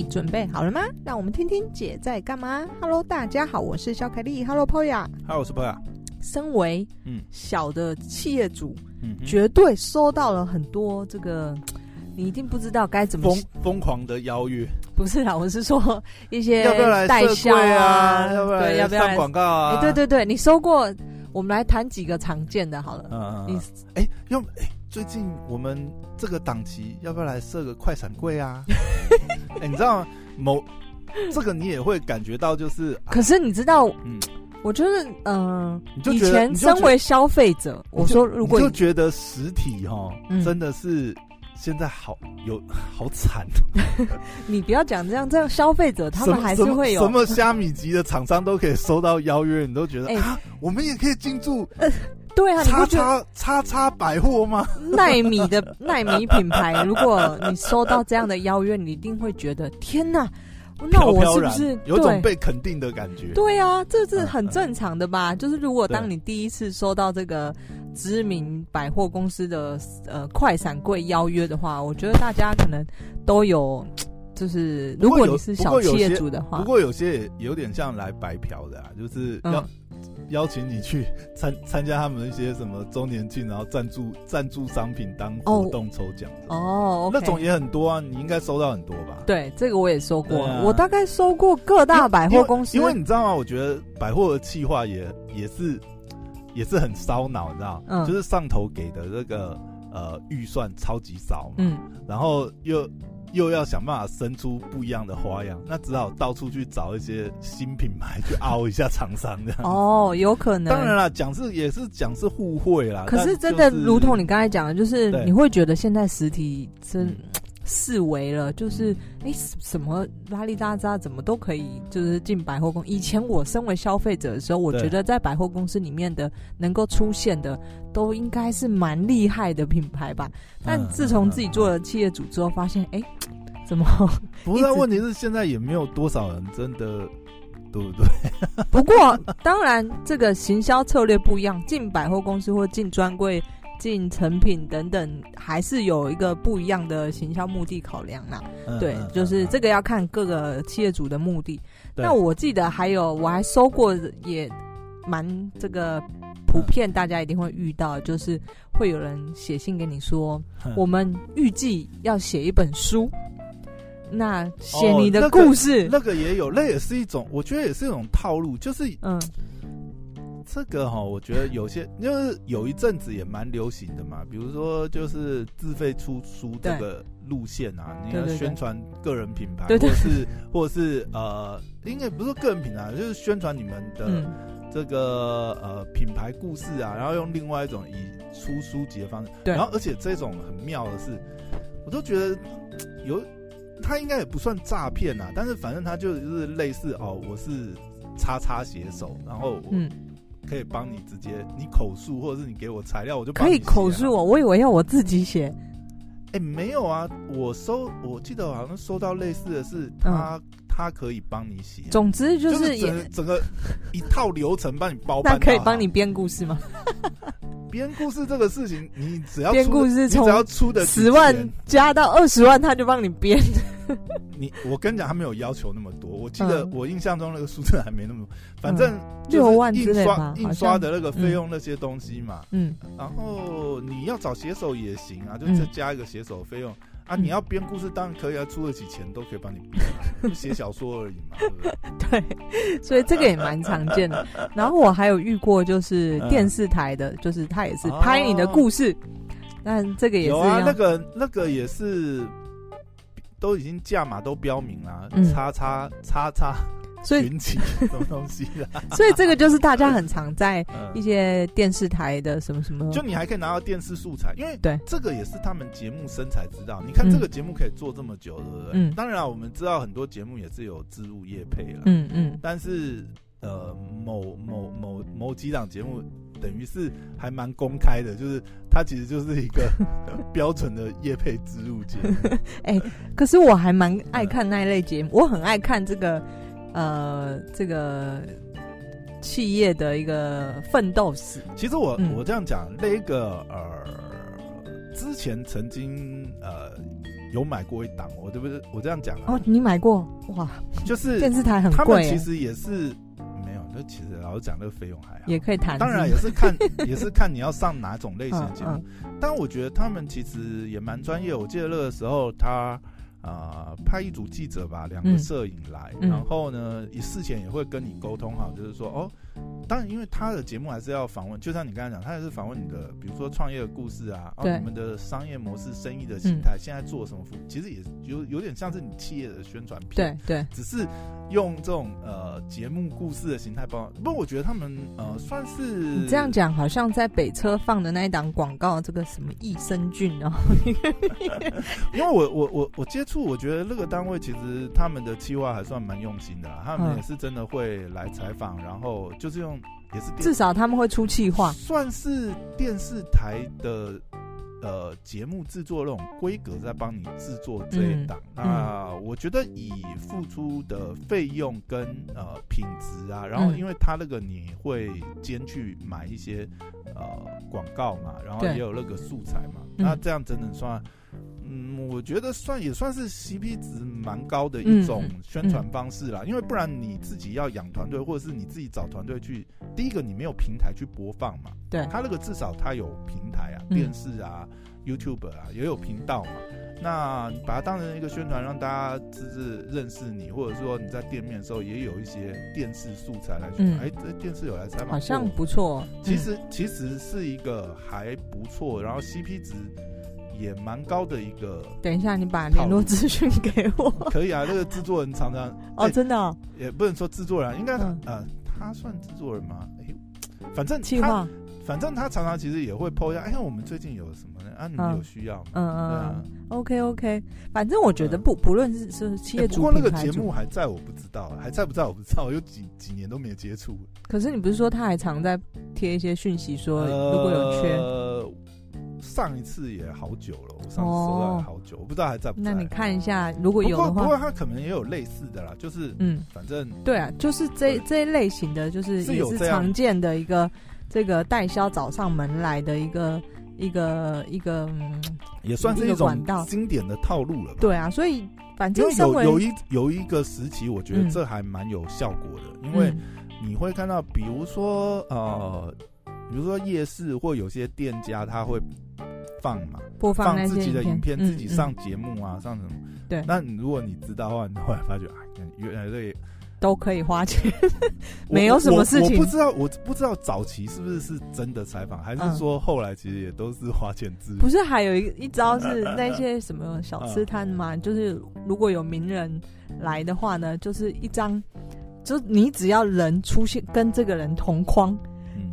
嘿，准备好了吗？让我们听听姐在干嘛。Hello，大家好，我是小凯丽。Hello，Poya。Hello，我是 Poya。身为嗯小的企业主，嗯，绝对收到了很多这个，你一定不知道该怎么疯疯狂的邀约。不是啦，我是说一些要不要来代销啊，要不要要不要上广告啊？对对对，你收过？我们来谈几个常见的，好了。嗯嗯。你哎，要哎。最近我们这个档期要不要来设个快闪柜啊？哎、欸，你知道某这个你也会感觉到，就是可是你知道，嗯，我就是，嗯、呃，以前身为消费者，我说如果你就觉得实体哈，真的是现在好有好惨。你不要讲这样，这样消费者他们还是会有什么虾米级的厂商都可以收到邀约，你都觉得、欸、啊，我们也可以进驻。呃对啊，叉叉叉叉百货吗？奈米的奈米品牌，如果你收到这样的邀约，你一定会觉得天哪，那我是不是有种被肯定的感觉？对啊，这是很正常的吧？就是如果当你第一次收到这个知名百货公司的呃快闪柜邀约的话，我觉得大家可能都有，就是如果你是小企业主的话，不过有些也有点像来白嫖的啊，就是要。邀请你去参参加他们一些什么周年庆，然后赞助赞助商品当活动抽奖哦，那种也很多啊，你应该收到很多吧？对，这个我也收过，啊、我大概收过各大百货公司因，因为你知道吗？我觉得百货的企划也也是也是很烧脑，你知道？嗯，就是上头给的这个呃预算超级少嘛，嗯，然后又。又要想办法生出不一样的花样，那只好到处去找一些新品牌去凹一下厂商这样。哦，有可能。当然啦，讲是也是讲是互惠啦。可是真的，如同你刚才讲的，就是你会觉得现在实体真式微了，就是哎、欸，什么拉里拉扎怎么都可以，就是进百货公司。以前我身为消费者的时候，我觉得在百货公司里面的能够出现的，都应该是蛮厉害的品牌吧。但自从自己做了企业主之后，发现哎。欸 怎么？不是，问题是现在也没有多少人真的，对不对？不过当然，这个行销策略不一样，进百货公司或进专柜、进成品等等，还是有一个不一样的行销目的考量啦。嗯、对，就是这个要看各个企业主的目的。嗯、那我记得还有，我还收过，也蛮这个普遍，大家一定会遇到，就是会有人写信给你说，嗯、我们预计要写一本书。那写你的故事，哦那个，那个也有，那也是一种，我觉得也是一种套路，就是嗯，这个哈，我觉得有些，就是有一阵子也蛮流行的嘛，比如说就是自费出书这个路线啊，你要宣传个人品牌，或者是或者是呃，应该不是说个人品牌，就是宣传你们的这个呃品牌故事啊，然后用另外一种以出书籍的方式，对，然后而且这种很妙的是，我都觉得有。他应该也不算诈骗呐，但是反正他就是类似哦，我是叉叉写手，然后我可以帮你直接你口述，或者是你给我材料，我就可以口述我，我以为要我自己写。哎，没有啊，我收我记得好像收到类似的是他。嗯他可以帮你写，总之就是整个整个一套流程帮你包办。那可以帮你编故事吗？编故事这个事情，你只要编故事，从只要出的十万加到二十万，他就帮你编。你我跟你讲，他没有要求那么多。我记得我印象中那个数字还没那么多，反正六万印刷印刷的那个费用那些东西嘛。嗯，然后你要找写手也行啊，就再加一个写手费用。啊，你要编故事当然可以啊，出得起钱都可以帮你编啊，写小说而已嘛，对不对？对，所以这个也蛮常见的。然后我还有遇过，就是电视台的，就是他也是拍你的故事，但这个也是有啊，那个那个也是都已经价码都标明了，叉叉叉叉。所以什么东西啦？所以这个就是大家很常在 一些电视台的什么什么，就你还可以拿到电视素材，因为对这个也是他们节目生财之道。你看这个节目可以做这么久，对不对？嗯。当然了，我们知道很多节目也是有植入业配了，嗯嗯。但是呃，某某某某几档节目等于是还蛮公开的，就是它其实就是一个 标准的业配植入节目。哎，可是我还蛮爱看那一类节目，我很爱看这个。呃，这个企业的一个奋斗史。其实我、嗯、我这样讲，那个呃，之前曾经呃有买过一档，我对不对？我这样讲啊。哦，你买过哇？就是电视台很贵，他们其实也是。那其实老实讲，那个费用还好，也可以谈。当然也是看，也是看你要上哪种类型的节目。但我觉得他们其实也蛮专业。我记得那个时候他。啊、呃，派一组记者吧，两个摄影来，嗯、然后呢，事前也会跟你沟通好，就是说，哦，当然，因为他的节目还是要访问，就像你刚才讲，他也是访问你的，比如说创业的故事啊，哦，你们的商业模式、生意的形态，嗯、现在做什么服务，其实也有有点像是你企业的宣传片，对对，只是用这种呃节目故事的形态包。不过我觉得他们呃算是你这样讲，好像在北车放的那一档广告，这个什么益生菌哦，因为我我我我接。触我觉得那个单位其实他们的企划还算蛮用心的啦，他们也是真的会来采访，然后就是用也是至少他们会出气话，算是电视台的呃节目制作那种规格在帮你制作这一档。嗯、那我觉得以付出的费用跟呃品质啊，然后因为他那个你会兼去买一些呃广告嘛，然后也有那个素材嘛，那这样整整算。嗯，我觉得算也算是 CP 值蛮高的一种宣传方式啦，嗯嗯、因为不然你自己要养团队，或者是你自己找团队去，第一个你没有平台去播放嘛，对，他那个至少他有平台啊，电视啊、嗯、YouTube 啊也有频道嘛，那你把它当成一个宣传，让大家就是认识你，或者说你在店面的时候也有一些电视素材来宣传，哎、嗯，这电视有来采访，好像不错，其实、嗯、其实是一个还不错，然后 CP 值。也蛮高的一个。等一下，你把联络资讯给我。可以啊，那个制作人常常哦，真的哦，也不能说制作人，应该呃，他算制作人吗？哎，反正计划，反正他常常其实也会 po 一下。哎，我们最近有什么呢？啊，你们有需要吗？嗯嗯，OK OK。反正我觉得不不论是是企业主，不过那个节目还在，我不知道，还在不在我不知道，我 有几几年都没有接触。可是你不是说他还常在贴一些讯息，说如果有缺。上一次也好久了，我上次收到也好久，我不知道还在不在。那你看一下，如果有的话，不过他可能也有类似的啦，就是嗯，反正对啊，就是这这一类型的，就是也是常见的一个这个代销找上门来的一个一个一个嗯，也算是一种经典的套路了。对啊，所以反正有有一有一个时期，我觉得这还蛮有效果的，因为你会看到，比如说呃。比如说夜市或有些店家他会放嘛，播放，放自己的影片，自己上节目啊，上什么？对。那如果你知道的话，你后来发觉，哎，原来这都可以花钱，没有什么事情。我不知道，我不知道早期是不是是真的采访，还是说后来其实也都是花钱自。不是，还有一一招是 那些什么小吃摊嘛？就是如果有名人来的话呢，就是一张，就你只要人出现跟这个人同框。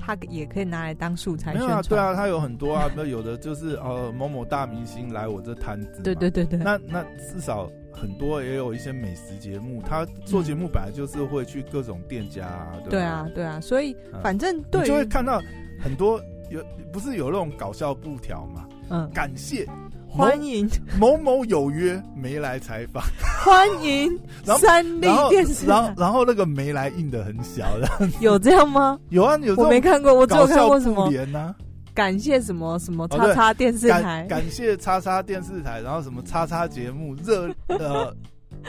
他也可以拿来当素材宣传。没有啊，对啊，他有很多啊，那有的就是呃某某大明星来我这摊子。对对对对。那那至少很多也有一些美食节目，他做节目本来就是会去各种店家啊。对，对啊，对啊，所以反正对、嗯、就会看到很多有不是有那种搞笑布条嘛？嗯，感谢。欢迎某某有约没来采访，欢迎三立电视然后然后，然后那个没来印的很小的，有这样吗？有啊，有。我没看过，我只有看过什么？呢？感谢什么什么叉叉电视台，感谢叉叉电视台，然后什么叉叉节目热 呃。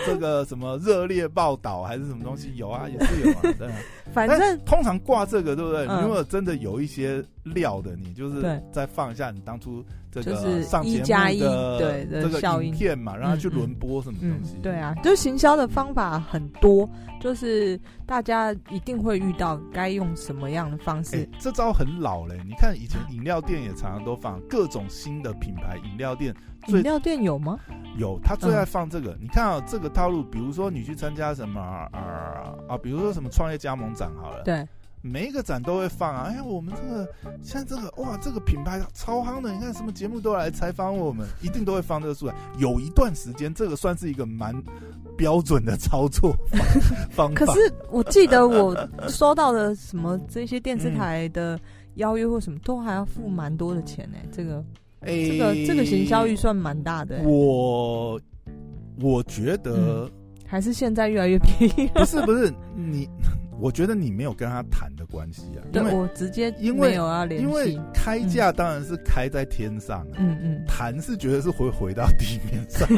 这个什么热烈报道还是什么东西有啊，也是有啊。对，反正通常挂这个，对不对？你如果真的有一些料的，你就是再放一下你当初这个上节目的对这个影片嘛，让他去轮播什么东西。对啊，就行销的方法很多，就是大家一定会遇到该用什么样的方式。这招很老嘞，你看以前饮料店也常常都放各种新的品牌饮料店。饮料店有吗？有，他最爱放这个。嗯、你看啊，这个套路，比如说你去参加什么啊啊，比如说什么创业加盟展好了，对，每一个展都会放啊。哎呀，我们这个现在这个哇，这个品牌超夯的，你看什么节目都来采访我们，一定都会放这个出来。有一段时间，这个算是一个蛮标准的操作 方法。可是我记得我收到的什么这些电视台的邀约或什么，都还要付蛮多的钱呢、欸。这个。哎，这个这个行销预算蛮大的。我我觉得、嗯、还是现在越来越便宜。不是不是，你我觉得你没有跟他谈的关系啊，对我直接因为没有要联系，因为开价当然是开在天上，啊，嗯嗯，谈是觉得是会回到地面上，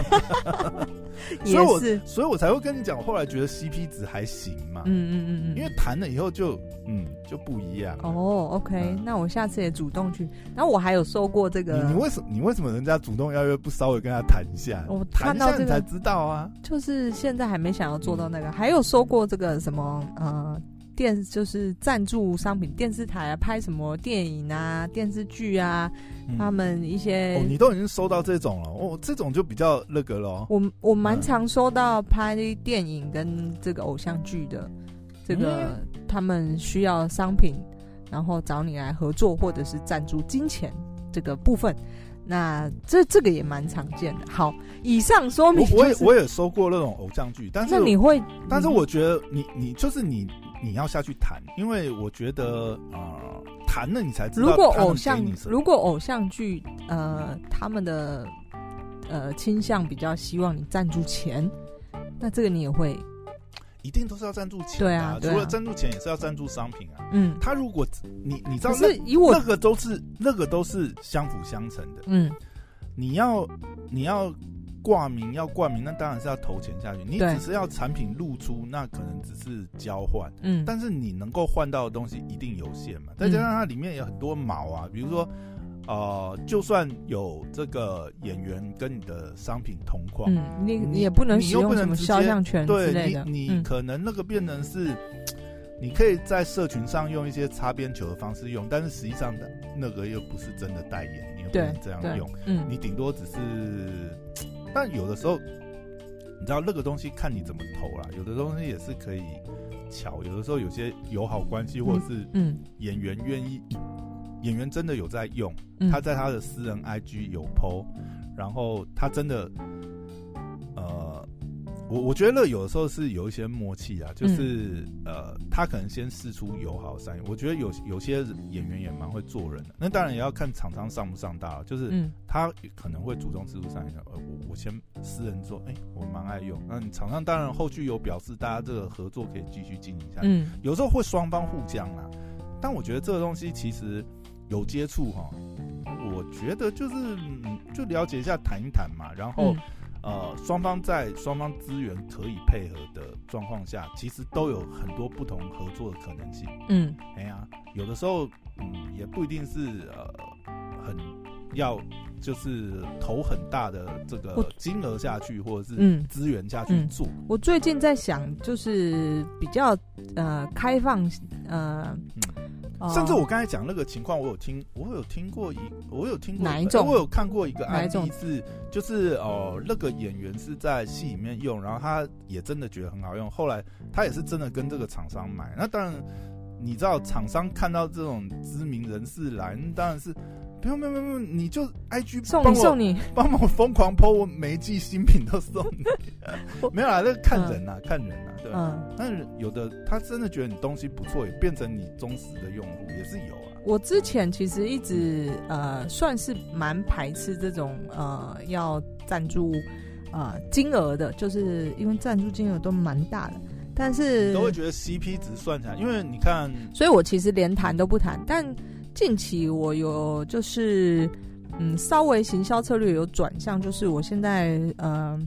所以我所以我才会跟你讲，我后来觉得 CP 值还行嘛，嗯嗯嗯嗯，因为谈了以后就嗯就不一样。哦，OK，嗯，那我下次也主动去，然后我还有收过这个，你，你为什么你为什么人家主动邀约不稍微跟他谈一下？我谈到这个才知道啊，就是现在还没想要做到那个，还有收过这个什么呃。电就是赞助商品，电视台啊，拍什么电影啊、电视剧啊，嗯、他们一些、哦，你都已经收到这种了哦，这种就比较那个了。我我蛮常收到拍电影跟这个偶像剧的，这个、嗯、他们需要商品，然后找你来合作或者是赞助金钱这个部分，那这这个也蛮常见的。好，以上说明、就是我，我也我也收过那种偶像剧，但是那你会，但是我觉得你你就是你。你要下去谈，因为我觉得啊，谈了你才知道。如果偶像，如果偶像剧呃，他们的呃倾向比较希望你赞助钱，那这个你也会，一定都是要赞助钱。对啊，除了赞助钱，也是要赞助商品啊。嗯，他如果你你知道，是以我那个都是那个都是相辅相成的。嗯，你要你要。挂名要冠名，那当然是要投钱下去。你只是要产品露出，那可能只是交换。嗯，但是你能够换到的东西一定有限嘛。再加上它里面有很多毛啊，比如说，呃，就算有这个演员跟你的商品同框，嗯，你你也不能使用什么肖像权之类的。对，你你可能那个变成是，你可以在社群上用一些擦边球的方式用，但是实际上的那个又不是真的代言，你也不能这样用。嗯，你顶多只是。但有的时候，你知道那个东西看你怎么投啦。有的东西也是可以巧，有的时候有些友好关系，或者是嗯，演员愿意，演员真的有在用，他在他的私人 IG 有 po，然后他真的。我我觉得有的时候是有一些默契啊，就是、嗯、呃，他可能先试出友好善意。我觉得有有些演员也蛮会做人的，那当然也要看厂商上不上道。就是他可能会主动试出善意，呃，我我先私人做，哎、欸，我蛮爱用。那你厂商当然后续有表示，大家这个合作可以继续经营下去。嗯，有时候会双方互降啊，但我觉得这个东西其实有接触哈，我觉得就是就了解一下，谈一谈嘛，然后。嗯呃，双方在双方资源可以配合的状况下，其实都有很多不同合作的可能性。嗯，哎呀，有的时候，嗯，也不一定是呃很要就是投很大的这个金额下去，或者是资源下去做。嗯嗯。我最近在想，就是比较呃开放呃。嗯甚至我刚才讲那个情况，我有听，我有听过一，我有听过哪一种？我有看过一个案例是，就是哦、呃，那个演员是在戏里面用，然后他也真的觉得很好用，后来他也是真的跟这个厂商买。那当然，你知道厂商看到这种知名人士来，当然是。不用不用不用，你就 IG 送你送你，帮我疯狂 po，我每一季新品都送你。没有啊，那个看人呐、啊，嗯、看人呐、啊，对吧？嗯、但是有的他真的觉得你东西不错，也变成你忠实的用户也是有啊。我之前其实一直呃算是蛮排斥这种呃要赞助呃金额的，就是因为赞助金额都蛮大的，但是都会觉得 CP 值算起来，因为你看，所以我其实连谈都不谈，但。近期我有就是，嗯，稍微行销策略有转向，就是我现在呃，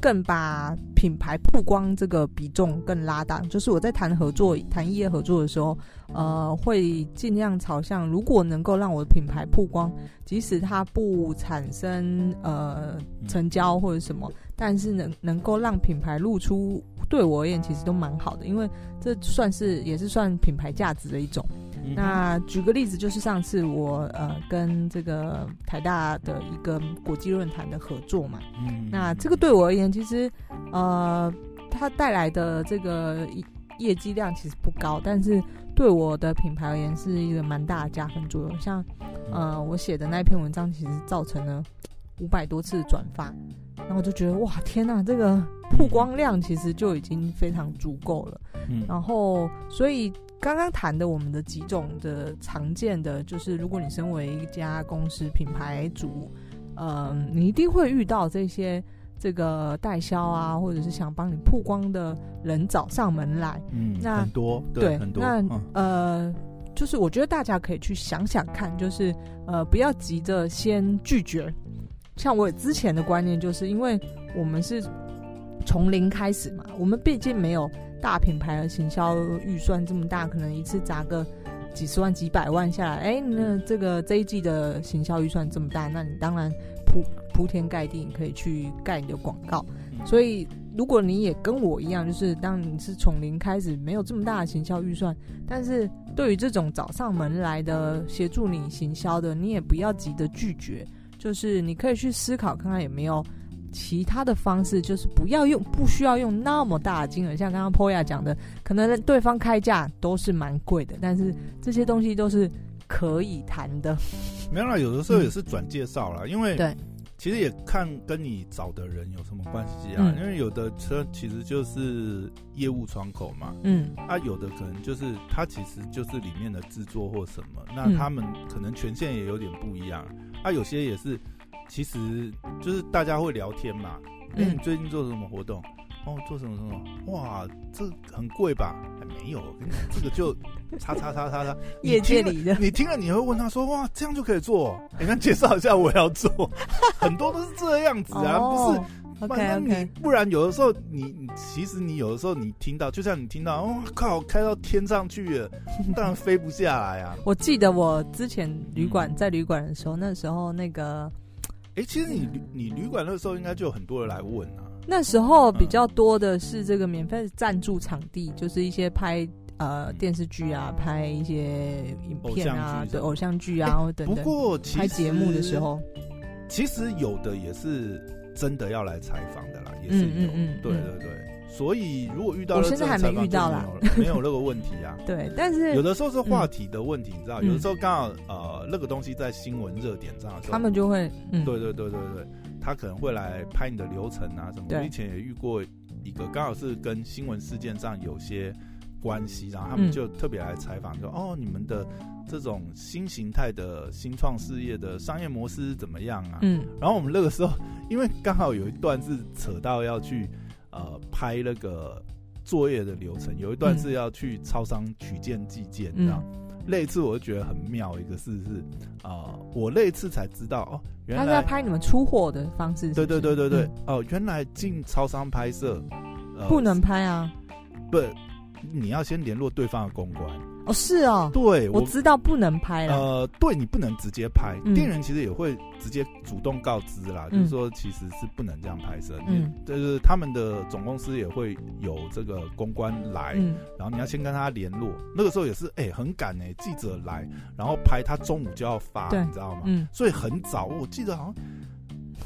更把品牌曝光这个比重更拉大。就是我在谈合作、谈业合作的时候，呃，会尽量朝向，如果能够让我的品牌曝光，即使它不产生呃成交或者什么，但是能能够让品牌露出，对我而言其实都蛮好的，因为这算是也是算品牌价值的一种。那举个例子，就是上次我呃跟这个台大的一个国际论坛的合作嘛，嗯，那这个对我而言，其实呃它带来的这个业绩量其实不高，但是对我的品牌而言是一个蛮大的加分作用。像呃我写的那篇文章，其实造成了五百多次转发，然后我就觉得哇天呐，这个曝光量其实就已经非常足够了，嗯，然后所以。刚刚谈的我们的几种的常见的，就是如果你身为一家公司品牌主，嗯、呃，你一定会遇到这些这个代销啊，或者是想帮你曝光的人找上门来。嗯，那很多对，对很多。那、嗯、呃，就是我觉得大家可以去想想看，就是呃，不要急着先拒绝。像我之前的观念，就是因为我们是从零开始嘛，我们毕竟没有大品牌的行销预算这么大，可能一次砸个几十万、几百万下来，哎、欸，那这个这一季的行销预算这么大，那你当然铺铺天盖地可以去盖你的广告。所以，如果你也跟我一样，就是当你是从零开始，没有这么大的行销预算，但是对于这种找上门来的协助你行销的，你也不要急着拒绝。就是你可以去思考看看有没有其他的方式，就是不要用，不需要用那么大的金额。像刚刚 Poya 讲的，可能对方开价都是蛮贵的，但是这些东西都是可以谈的。没有啦，有的时候也是转介绍啦，嗯、因为对，其实也看跟你找的人有什么关系啊。嗯、因为有的车其实就是业务窗口嘛，嗯，啊，有的可能就是它其实就是里面的制作或什么，那他们可能权限也有点不一样。他、啊、有些也是，其实就是大家会聊天嘛。哎、欸，你最近做什么活动？哦，做什么什么？哇，这很贵吧？还、哎、没有，我跟你讲，这个就叉叉叉叉叉。业界里的，你听了你会问他说：哇，这样就可以做？你看介绍一下，我要做。很多都是这样子啊，哦、不是。反正你.不然有的时候你，你其实你有的时候你听到，就像你听到，哦靠，开到天上去了，当然飞不下来啊。我记得我之前旅馆、嗯、在旅馆的时候，那时候那个，哎、欸，其实你你旅馆那时候应该就有很多人来问啊。那时候比较多的是这个免费赞助场地，嗯、就是一些拍呃电视剧啊，拍一些影片啊，对偶像剧啊、欸、等等。不过拍节目的时候，其实有的也是。真的要来采访的啦，也是有，嗯嗯嗯、对对对，所以如果遇到了，我现在还没遇到啦，没有那个问题啊。对，但是有的时候是话题的问题，嗯、你知道，有的时候刚好呃那个东西在新闻热点上，他们就会，嗯、对对对对对，他可能会来拍你的流程啊什么。对我以前也遇过一个，刚好是跟新闻事件上有些关系，然后他们就特别来采访，说、嗯、哦，你们的。这种新形态的新创事业的商业模式怎么样啊？嗯，然后我们那个时候，因为刚好有一段是扯到要去呃拍那个作业的流程，有一段是要去超商取件寄件，这样。那一次我就觉得很妙，一个事是啊、呃，我那一次才知道哦，原来他是要拍你们出货的方式是是？对对对对对，哦、呃，原来进超商拍摄、呃、不能拍啊，不，你要先联络对方的公关。哦，是哦，对，我，我知道不能拍了。呃，对你不能直接拍，嗯、店员其实也会直接主动告知啦，嗯、就是说其实是不能这样拍摄。嗯，就是他们的总公司也会有这个公关来，嗯、然后你要先跟他联络。那个时候也是，哎、欸，很赶哎、欸，记者来，然后拍他中午就要发，你知道吗？嗯，所以很早，我记得好像。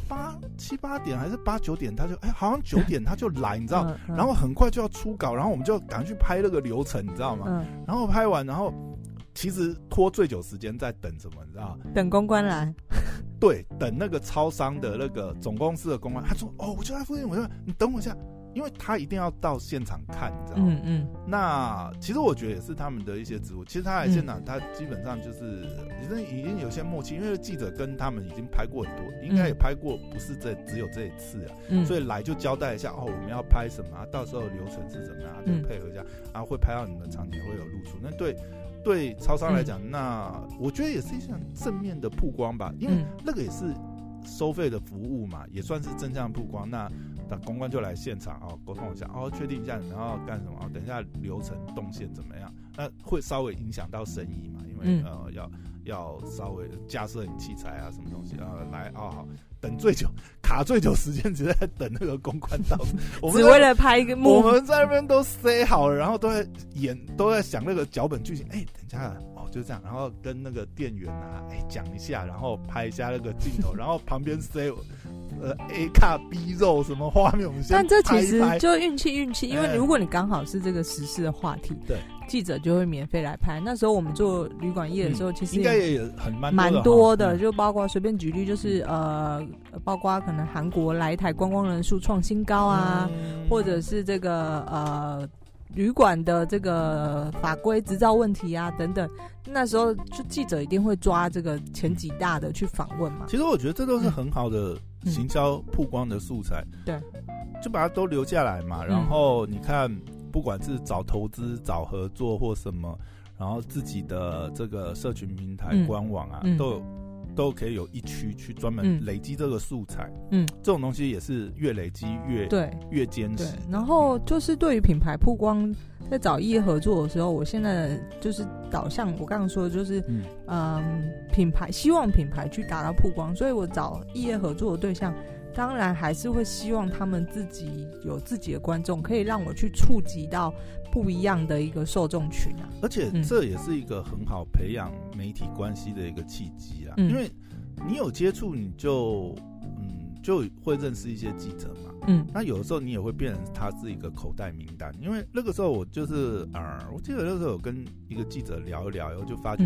八七八点还是八九点，他就哎、欸，好像九 点他就来，你知道，嗯嗯、然后很快就要出稿，然后我们就赶去拍那个流程，你知道吗？嗯、然后拍完，然后其实拖最久时间在等什么，你知道？等公关来。对，等那个超商的那个总公司的公关，他说：“哦，我就在附近，我就你等我一下。”因为他一定要到现场看，你知道吗？嗯嗯。那其实我觉得也是他们的一些职务。其实他来现场，他基本上就是已经已经有些默契，因为记者跟他们已经拍过很多，应该也拍过，不是这只有这一次啊。嗯。所以来就交代一下哦，我们要拍什么，到时候流程是怎么样，就配合一下，然后会拍到你们场景会有露出。那对对超商来讲，那我觉得也是一项正面的曝光吧，因为那个也是收费的服务嘛，也算是正向曝光。那。等公关就来现场哦，沟通一下哦，确定一下你们要干什么，等一下流程动线怎么样？那会稍微影响到生意嘛？因为、嗯、呃要要稍微架设你器材啊，什么东西啊来哦好，等最久卡最久时间，只在等那个公关到，我们只为了拍一个幕，我们在那边都塞好了，然后都在演，都在想那个脚本剧情。哎、欸，等一下哦，就这样，然后跟那个店员啊，哎、欸、讲一下，然后拍一下那个镜头，然后旁边塞。呃，A 卡 B 肉什么画面？我们先拍一拍。但这其实就运气运气，因为如果你刚好是这个时事的话题，对，记者就会免费来拍。那时候我们做旅馆业的时候，其实应该也很蛮蛮多的，就包括随便举例，就是呃，包括可能韩国来台观光人数创新高啊，或者是这个呃旅馆的这个法规执照问题啊等等。那时候就记者一定会抓这个前几大的去访问嘛。其实我觉得这都是很好的。行销曝光的素材，对、嗯，就把它都留下来嘛。然后你看，不管是找投资、找合作或什么，然后自己的这个社群平台、官网啊，嗯、都有。都可以有一区去专门累积这个素材，嗯，这种东西也是越累积越对。越坚持。然后就是对于品牌曝光，在找异业合作的时候，我现在就是导向我刚刚说的就是，嗯，嗯，品牌希望品牌去达到曝光，所以我找异业合作的对象。当然还是会希望他们自己有自己的观众，可以让我去触及到不一样的一个受众群啊。而且这也是一个很好培养媒体关系的一个契机啊，嗯、因为你有接触，你就嗯就会认识一些记者嘛。嗯，那有的时候你也会变成他是一个口袋名单，因为那个时候我就是呃，我记得那个时候有跟一个记者聊一聊，然后就发觉，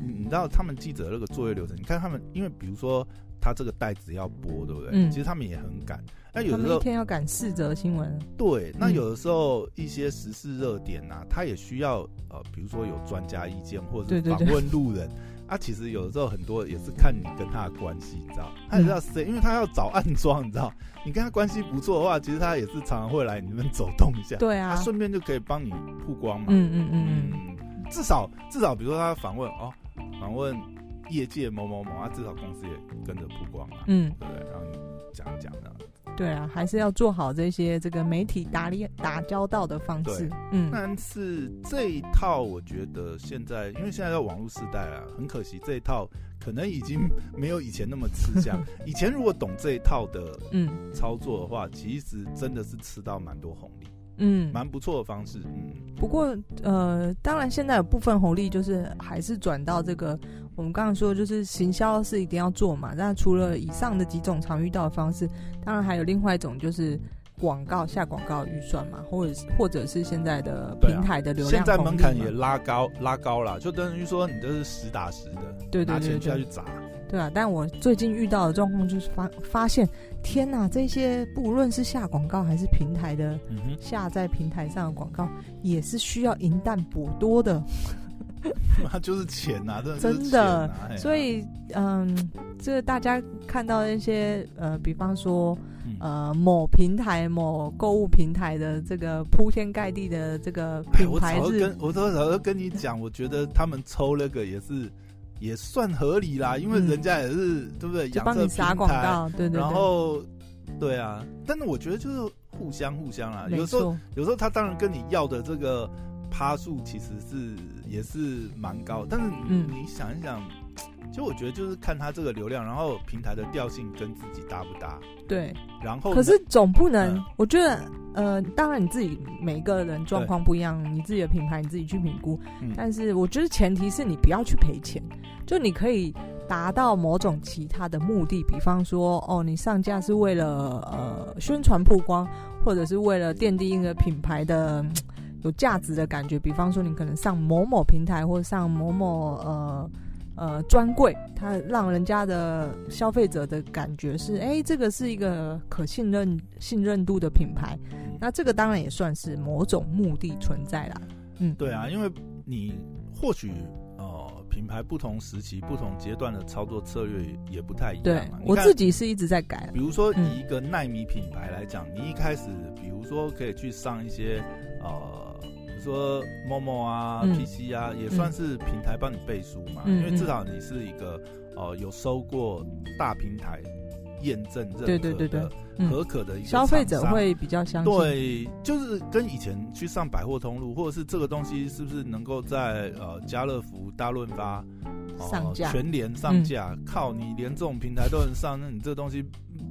嗯、你知道他们记者那个作业流程，你看他们，因为比如说。他这个袋子要播，对不对？嗯，其实他们也很赶。那有的时候一天要赶四则新闻。对，那有的时候一些时事热点呐、啊，他也需要呃，比如说有专家意见，或者是访问路人。啊，其实有的时候很多也是看你跟他的关系，你知道？他也知道谁，因为他要找暗装，你知道？你跟他关系不错的话，其实他也是常常会来你们走动一下。对啊，他顺便就可以帮你曝光嘛。嗯嗯嗯嗯。至少至少，比如说他访问哦，访问。业界某某某啊，至少公司也跟着曝光啊，嗯，对不对，然后你讲一讲的，对啊，还是要做好这些这个媒体打理打交道的方式，嗯，但是这一套我觉得现在，因为现在在网络时代啊，很可惜这一套可能已经没有以前那么吃香。以前如果懂这一套的嗯操作的话，嗯、其实真的是吃到蛮多红利。嗯，蛮不错的方式。嗯，不过呃，当然现在有部分红利就是还是转到这个，我们刚刚说的就是行销是一定要做嘛。那除了以上的几种常遇到的方式，当然还有另外一种就是广告下广告预算嘛，或者或者是现在的平台的流量。现在门槛也拉高拉高了，就等于说你这是实打实的，对对对，对，拿钱下去砸。对啊，但我最近遇到的状况就是发发现，天哪，这些不论是下广告还是平台的下在平台上的广告，也是需要银弹补多的。那就是钱呐、啊，真的，真的。所以，嗯，这个大家看到那些呃，比方说呃，某平台、某购物平台的这个铺天盖地的这个品牌日，哎、我都早就跟你讲，我觉得他们抽那个也是。也算合理啦，因为人家也是、嗯、对不对？就帮你撒广告，对对对。然后，对啊，但是我觉得就是互相互相啊。有时候，有时候他当然跟你要的这个趴数其实是也是蛮高，但是你想一想。嗯其实我觉得就是看他这个流量，然后平台的调性跟自己搭不搭。对，然后可是总不能，嗯、我觉得呃，当然你自己每一个人状况不一样，你自己的品牌你自己去评估。嗯、但是我觉得前提是你不要去赔钱，就你可以达到某种其他的目的，比方说哦，你上架是为了呃宣传曝光，或者是为了奠定一个品牌的有价值的感觉。比方说你可能上某某平台，或者上某某呃。呃，专柜，它让人家的消费者的感觉是，哎、欸，这个是一个可信任、信任度的品牌。那这个当然也算是某种目的存在啦。嗯，对啊，因为你或许呃，品牌不同时期、不同阶段的操作策略也不太一样。对，我自己是一直在改。比如说，以一个耐米品牌来讲，嗯、你一开始，比如说可以去上一些呃。说某某啊、嗯、PC 啊，也算是平台帮你背书嘛，嗯、因为至少你是一个哦、呃、有收过大平台验证认可的对对对对合可的一个消费者会比较相信。对，就是跟以前去上百货通路，或者是这个东西是不是能够在呃家乐福、大润发、呃、上架全联上架？嗯、靠，你连这种平台都能上，那你这东西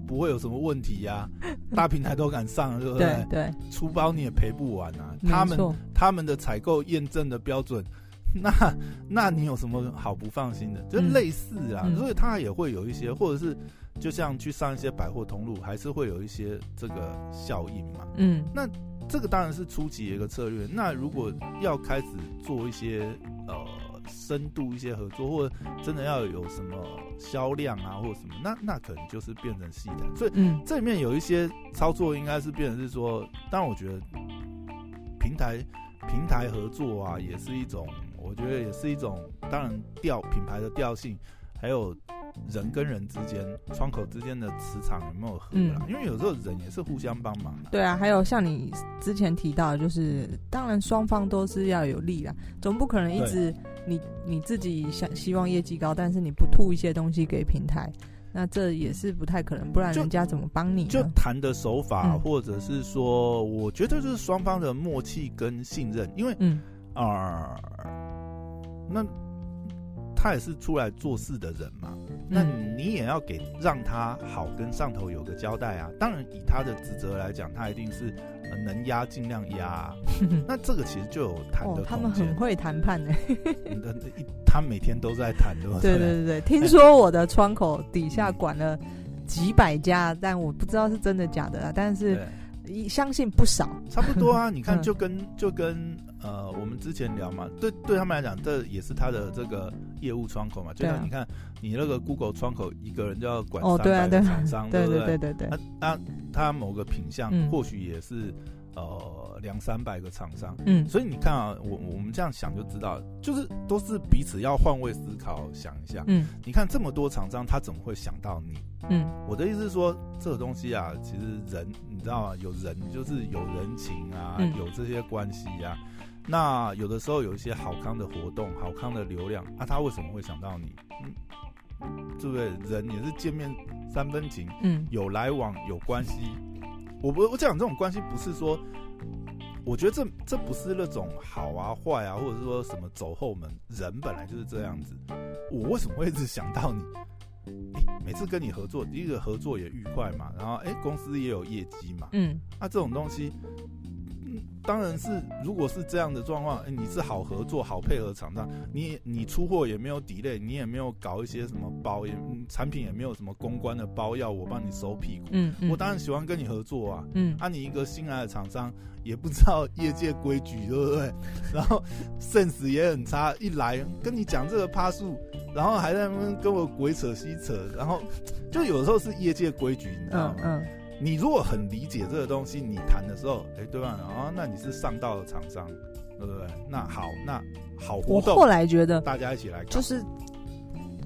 不会有什么问题呀、啊？大平台都敢上，对不对？对，对，出包你也赔不完啊！他们错他们的采购验证的标准，那那你有什么好不放心的？就类似啊，嗯、所以他也会有一些，或者是。就像去上一些百货通路，还是会有一些这个效应嘛。嗯，那这个当然是初级的一个策略。那如果要开始做一些呃深度一些合作，或者真的要有什么销量啊，或者什么，那那可能就是变成细的。所以，嗯，这里面有一些操作应该是变成是说，当然我觉得平台平台合作啊，也是一种，我觉得也是一种，当然调品牌的调性。还有人跟人之间，窗口之间的磁场有没有合啦？嗯、因为有时候人也是互相帮忙。对啊，还有像你之前提到，就是当然双方都是要有利啦，总不可能一直你你自己想希望业绩高，但是你不吐一些东西给平台，那这也是不太可能，不然人家怎么帮你？就谈的手法，嗯、或者是说，我觉得就是双方的默契跟信任，因为嗯啊、呃，那。他也是出来做事的人嘛，那你也要给让他好跟上头有个交代啊。当然，以他的职责来讲，他一定是能压尽量压啊。那这个其实就有谈的哦。他们很会谈判呢。他每天都在谈，对吧对？对对对对，听说我的窗口底下管了几百家，但我不知道是真的假的啊。但是相信不少，差不多啊。你看，就跟就跟。呃，我们之前聊嘛，对对他们来讲，这也是他的这个业务窗口嘛。就像你看，你那个 Google 窗口，一个人就要管三百个厂商，对不对？对对对。那那他某个品相，或许也是呃两三百个厂商。嗯。所以你看啊，我我们这样想就知道，就是都是彼此要换位思考，想一下。嗯。你看这么多厂商，他怎么会想到你？嗯。我的意思是说，这个东西啊，其实人你知道吗？有人就是有人情啊，有这些关系啊。那有的时候有一些好康的活动，好康的流量，啊，他为什么会想到你？嗯，对不对？人也是见面三分情，嗯，有来往有关系。我不，我讲这种关系不是说，我觉得这这不是那种好啊坏啊，或者是说什么走后门。人本来就是这样子。我为什么会一直想到你？欸，每次跟你合作，第一个合作也愉快嘛，然后诶，公司也有业绩嘛，嗯，那、啊、这种东西。当然是，如果是这样的状况，欸，你是好合作、好配合厂商，你你出货也没有 delay，你也没有搞一些什么包，也产品也没有什么公关的包要我帮你收屁股，嗯，嗯，我当然喜欢跟你合作啊，嗯，啊，你一个新来的厂商也不知道业界规矩，对不对？然后 sense 也很差，一来跟你讲这个趴数，然后还在那边跟我鬼扯西扯，然后就有时候是业界规矩，你知道吗？嗯。嗯你如果很理解这个东西，你谈的时候，哎、欸，对吧？啊，那你是上到的厂商，对不对？那好，那好活动。我后来觉得，大家一起来，就是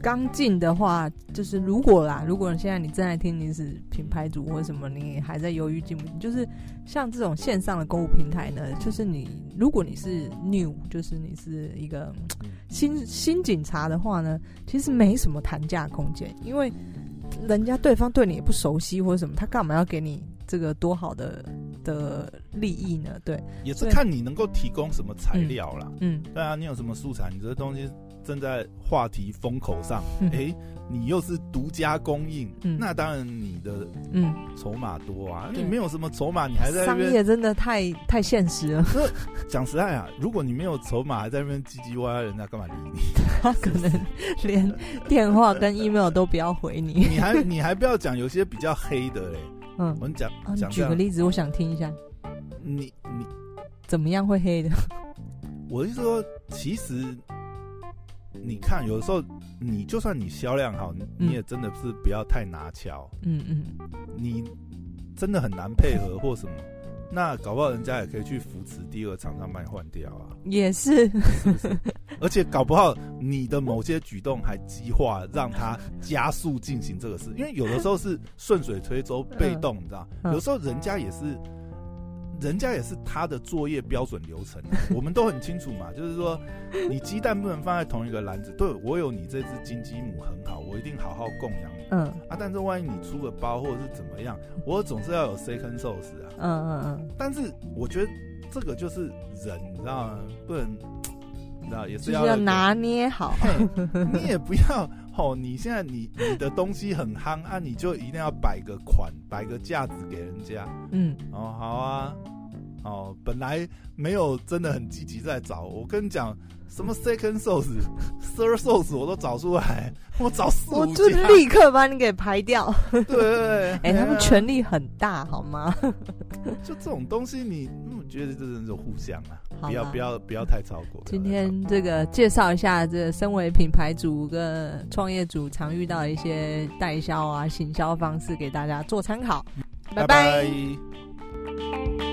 刚进的话，就是如果啦，如果现在你正在听，你是品牌主或什么，你还在犹豫进不进，就是像这种线上的购物平台呢，就是你如果你是 new，就是你是一个新新警察的话呢，其实没什么谈价空间，因为。人家对方对你也不熟悉或者什么，他干嘛要给你这个多好的的利益呢？对，也是看你能够提供什么材料啦。嗯，对啊，你有什么素材？你这东西正在话题风口上，哎、你又是独家供应，嗯、那当然你的嗯筹码多啊。嗯、你没有什么筹码，你还在商业真的太太现实了。讲实在啊，如果你没有筹码，还在那边唧唧歪歪，人家干嘛理你？他可能连电话跟 email 都不要回你。你还你还不要讲有些比较黑的嘞。嗯，我们讲讲。举个例子，我想听一下。你你怎么样会黑的？我是说，其实你看，有的时候你就算你销量好，你也真的是不要太拿翘。嗯嗯。你真的很难配合或什么。那搞不好人家也可以去扶持第二个厂商把你换掉啊，也是，是不是？而且搞不好你的某些举动还激化，让他加速进行这个事，因为有的时候是顺水推舟，被动，你知道？有时候人家也是。人家也是他的作业标准流程，我们都很清楚嘛。就是说，你鸡蛋不能放在同一个篮子。对，我有你这只金鸡母很好，我一定好好供养你。嗯啊，但是万一你出个包或者是怎么样，我总是要有 second source 啊。嗯嗯嗯。但是我觉得这个就是人，你知道吗？不能，你知道也是要，要拿捏好。你也不要哦，你现在你你的东西很夯啊，你就一定要摆个款，摆个架子给人家。嗯哦，好啊。哦，本来没有真的很积极在找，我跟你讲，什么 second source、third source 我都找出来，我找四五，我就立刻把你给排掉。对对对，哎、欸，他们权力很大，好吗？就这种东西你，你嗯觉得这人就互相啊，不要不要不要太超过。今天这个介绍一下，这个身为品牌主跟创业主常遇到的一些代销啊、行销方式，给大家做参考。拜拜。拜拜。